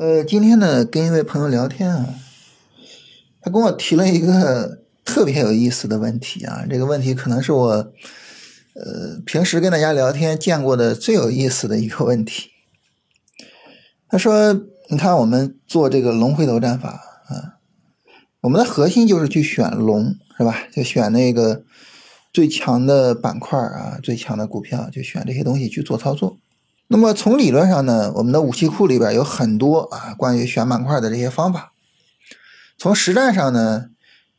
呃，今天呢，跟一位朋友聊天啊，他跟我提了一个特别有意思的问题啊，这个问题可能是我呃平时跟大家聊天见过的最有意思的一个问题。他说：“你看，我们做这个龙回头战法啊，我们的核心就是去选龙，是吧？就选那个最强的板块啊，最强的股票，就选这些东西去做操作。”那么从理论上呢，我们的武器库里边有很多啊关于选板块的这些方法。从实战上呢，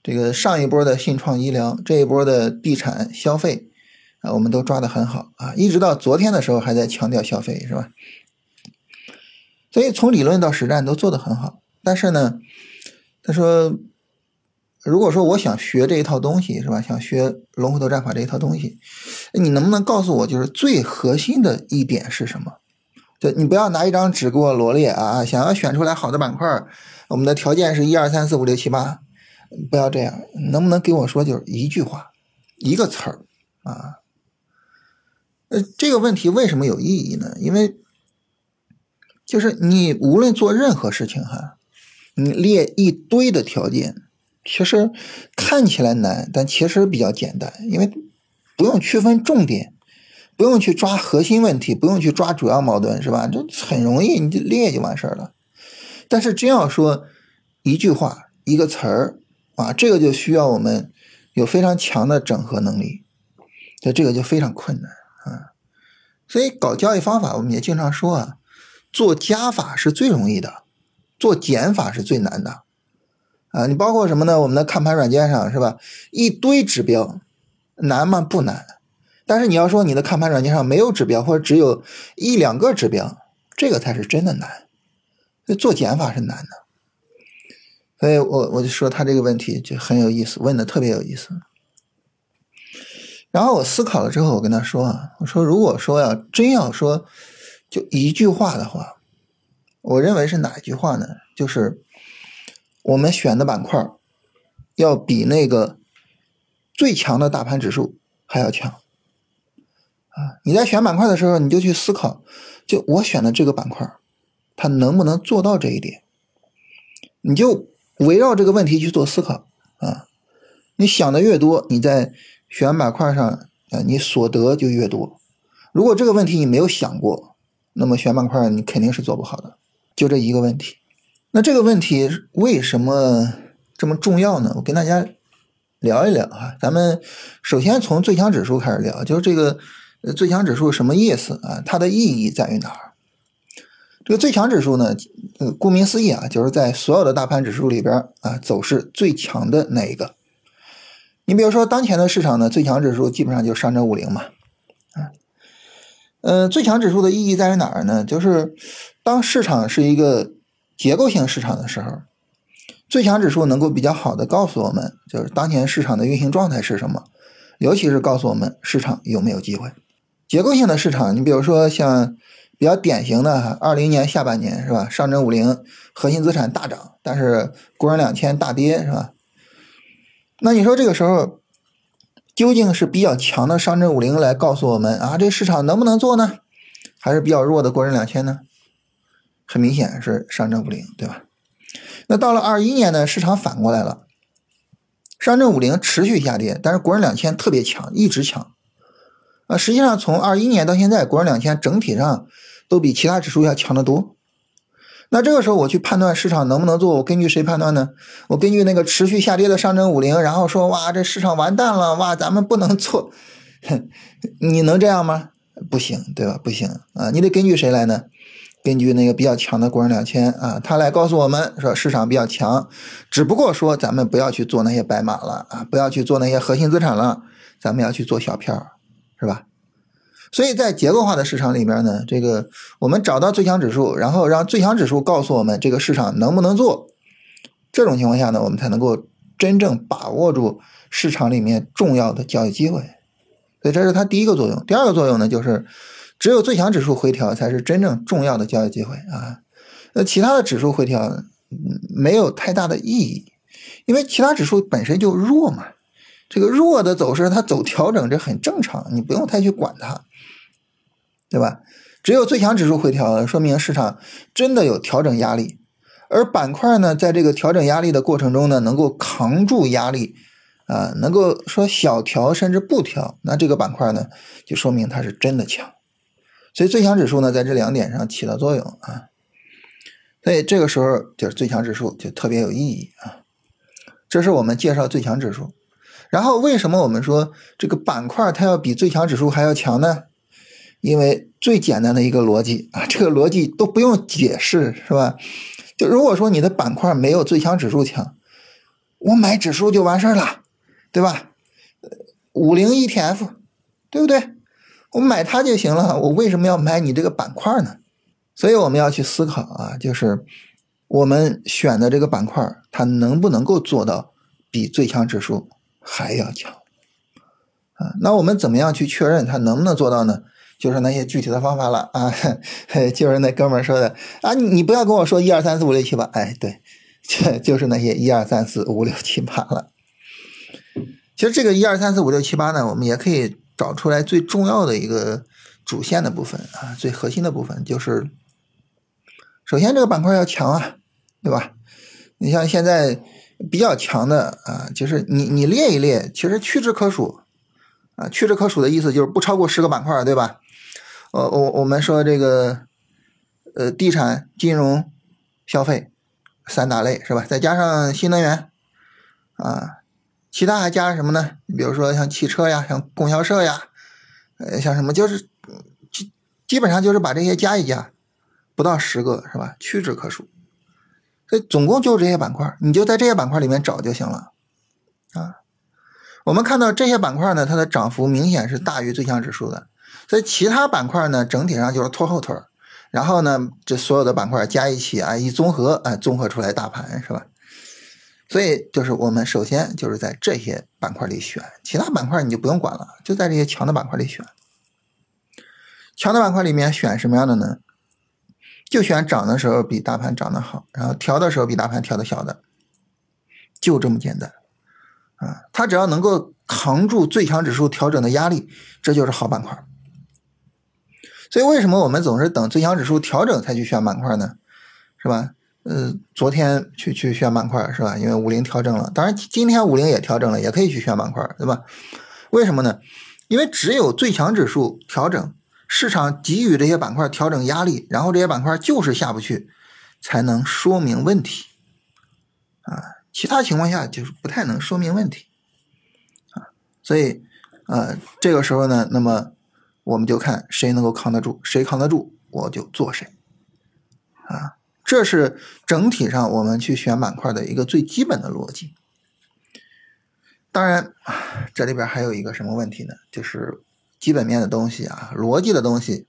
这个上一波的信创医疗，这一波的地产消费啊，我们都抓得很好啊，一直到昨天的时候还在强调消费，是吧？所以从理论到实战都做得很好。但是呢，他说。如果说我想学这一套东西，是吧？想学龙回头战法这一套东西，你能不能告诉我，就是最核心的一点是什么？对你不要拿一张纸给我罗列啊！想要选出来好的板块，我们的条件是一二三四五六七八，不要这样。能不能给我说，就是一句话，一个词儿啊？呃，这个问题为什么有意义呢？因为就是你无论做任何事情哈，你列一堆的条件。其实看起来难，但其实比较简单，因为不用区分重点，不用去抓核心问题，不用去抓主要矛盾，是吧？这很容易，你就列就完事儿了。但是真要说一句话、一个词儿啊，这个就需要我们有非常强的整合能力，所以这个就非常困难啊。所以搞交易方法，我们也经常说啊，做加法是最容易的，做减法是最难的。啊，你包括什么呢？我们的看盘软件上是吧？一堆指标，难吗？不难。但是你要说你的看盘软件上没有指标，或者只有一两个指标，这个才是真的难。所以做减法是难的。所以我我就说他这个问题就很有意思，问的特别有意思。然后我思考了之后，我跟他说啊，我说如果说要真要说就一句话的话，我认为是哪一句话呢？就是。我们选的板块要比那个最强的大盘指数还要强啊！你在选板块的时候，你就去思考，就我选的这个板块，它能不能做到这一点？你就围绕这个问题去做思考啊！你想的越多，你在选板块上啊，你所得就越多。如果这个问题你没有想过，那么选板块你肯定是做不好的。就这一个问题。那这个问题为什么这么重要呢？我跟大家聊一聊啊。咱们首先从最强指数开始聊，就是这个最强指数什么意思啊？它的意义在于哪儿？这个最强指数呢，呃，顾名思义啊，就是在所有的大盘指数里边啊，走势最强的那一个。你比如说当前的市场呢，最强指数基本上就上证五零嘛，啊，呃，最强指数的意义在于哪儿呢？就是当市场是一个。结构性市场的时候，最强指数能够比较好的告诉我们，就是当前市场的运行状态是什么，尤其是告诉我们市场有没有机会。结构性的市场，你比如说像比较典型的，二零年下半年是吧？上证五零核心资产大涨，但是国人两千大跌是吧？那你说这个时候究竟是比较强的上证五零来告诉我们啊，这市场能不能做呢？还是比较弱的国人两千呢？很明显是上证五零，对吧？那到了二一年呢，市场反过来了，上证五零持续下跌，但是国人两千特别强，一直强。啊，实际上从二一年到现在，国人两千整体上都比其他指数要强得多。那这个时候我去判断市场能不能做，我根据谁判断呢？我根据那个持续下跌的上证五零，然后说哇，这市场完蛋了，哇，咱们不能做。哼 你能这样吗？不行，对吧？不行啊，你得根据谁来呢？根据那个比较强的国人两千啊，他来告诉我们说市场比较强，只不过说咱们不要去做那些白马了啊，不要去做那些核心资产了，咱们要去做小票，是吧？所以在结构化的市场里面呢，这个我们找到最强指数，然后让最强指数告诉我们这个市场能不能做，这种情况下呢，我们才能够真正把握住市场里面重要的交易机会。所以这是它第一个作用。第二个作用呢，就是。只有最强指数回调才是真正重要的交易机会啊！那其他的指数回调没有太大的意义，因为其他指数本身就弱嘛。这个弱的走势它走调整这很正常，你不用太去管它，对吧？只有最强指数回调，说明市场真的有调整压力。而板块呢，在这个调整压力的过程中呢，能够扛住压力，啊，能够说小调甚至不调，那这个板块呢，就说明它是真的强。所以最强指数呢，在这两点上起了作用啊。所以这个时候就是最强指数就特别有意义啊。这是我们介绍最强指数。然后为什么我们说这个板块它要比最强指数还要强呢？因为最简单的一个逻辑啊，这个逻辑都不用解释，是吧？就如果说你的板块没有最强指数强，我买指数就完事儿了，对吧？五零 ETF，对不对？我买它就行了，我为什么要买你这个板块呢？所以我们要去思考啊，就是我们选的这个板块，它能不能够做到比最强指数还要强啊？那我们怎么样去确认它能不能做到呢？就是那些具体的方法了啊，就是那哥们儿说的啊，你不要跟我说一二三四五六七八，哎，对，就就是那些一二三四五六七八了。其实这个一二三四五六七八呢，我们也可以找出来最重要的一个主线的部分啊，最核心的部分就是，首先这个板块要强啊，对吧？你像现在比较强的啊，就是你你列一列，其实屈指可数啊，屈指可数的意思就是不超过十个板块，对吧？呃，我我们说这个，呃，地产、金融、消费三大类是吧？再加上新能源，啊，其他还加什么呢？你比如说像汽车呀，像供销社呀，呃，像什么，就是基基本上就是把这些加一加，不到十个是吧？屈指可数。所以总共就这些板块，你就在这些板块里面找就行了，啊，我们看到这些板块呢，它的涨幅明显是大于最强指数的。所以其他板块呢，整体上就是拖后腿，然后呢，这所有的板块加一起啊，一综合啊，综合出来大盘是吧？所以就是我们首先就是在这些板块里选，其他板块你就不用管了，就在这些强的板块里选。强的板块里面选什么样的呢？就选涨的时候比大盘涨得好，然后调的时候比大盘调的小的，就这么简单啊！它只要能够扛住最强指数调整的压力，这就是好板块。所以为什么我们总是等最强指数调整才去选板块呢？是吧？呃，昨天去去选板块是吧？因为五零调整了，当然今天五零也调整了，也可以去选板块，对吧？为什么呢？因为只有最强指数调整，市场给予这些板块调整压力，然后这些板块就是下不去，才能说明问题啊。其他情况下就是不太能说明问题啊。所以，呃，这个时候呢，那么。我们就看谁能够扛得住，谁扛得住，我就做谁，啊，这是整体上我们去选板块的一个最基本的逻辑。当然，这里边还有一个什么问题呢？就是基本面的东西啊，逻辑的东西，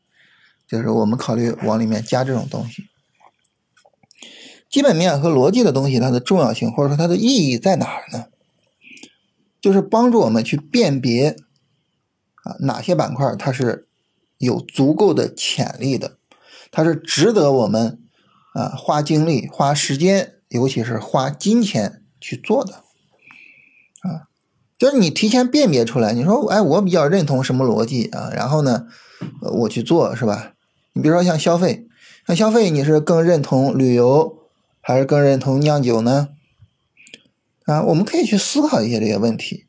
就是我们考虑往里面加这种东西。基本面和逻辑的东西，它的重要性或者说它的意义在哪儿呢？就是帮助我们去辨别。啊，哪些板块它是有足够的潜力的？它是值得我们啊花精力、花时间，尤其是花金钱去做的啊。就是你提前辨别出来，你说，哎，我比较认同什么逻辑啊？然后呢，我去做是吧？你比如说像消费，像消费，你是更认同旅游，还是更认同酿酒呢？啊，我们可以去思考一些这些问题。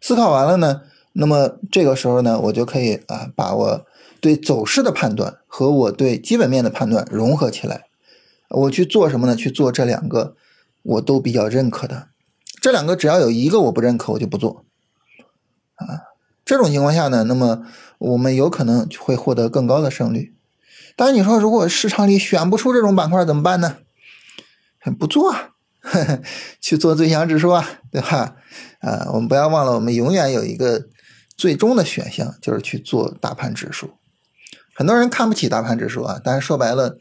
思考完了呢？那么这个时候呢，我就可以啊，把我对走势的判断和我对基本面的判断融合起来，我去做什么呢？去做这两个我都比较认可的，这两个只要有一个我不认可，我就不做。啊，这种情况下呢，那么我们有可能会获得更高的胜率。当然，你说如果市场里选不出这种板块怎么办呢？不做。啊 去做最强指数啊，对吧？啊，我们不要忘了，我们永远有一个最终的选项，就是去做大盘指数。很多人看不起大盘指数啊，但是说白了，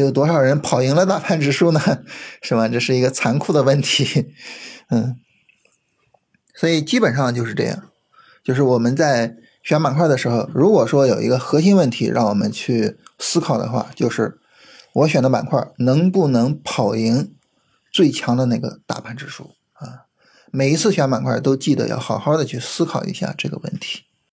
有多少人跑赢了大盘指数呢？是吧？这是一个残酷的问题。嗯，所以基本上就是这样，就是我们在选板块的时候，如果说有一个核心问题让我们去思考的话，就是我选的板块能不能跑赢？最强的那个大盘指数啊，每一次选板块都记得要好好的去思考一下这个问题。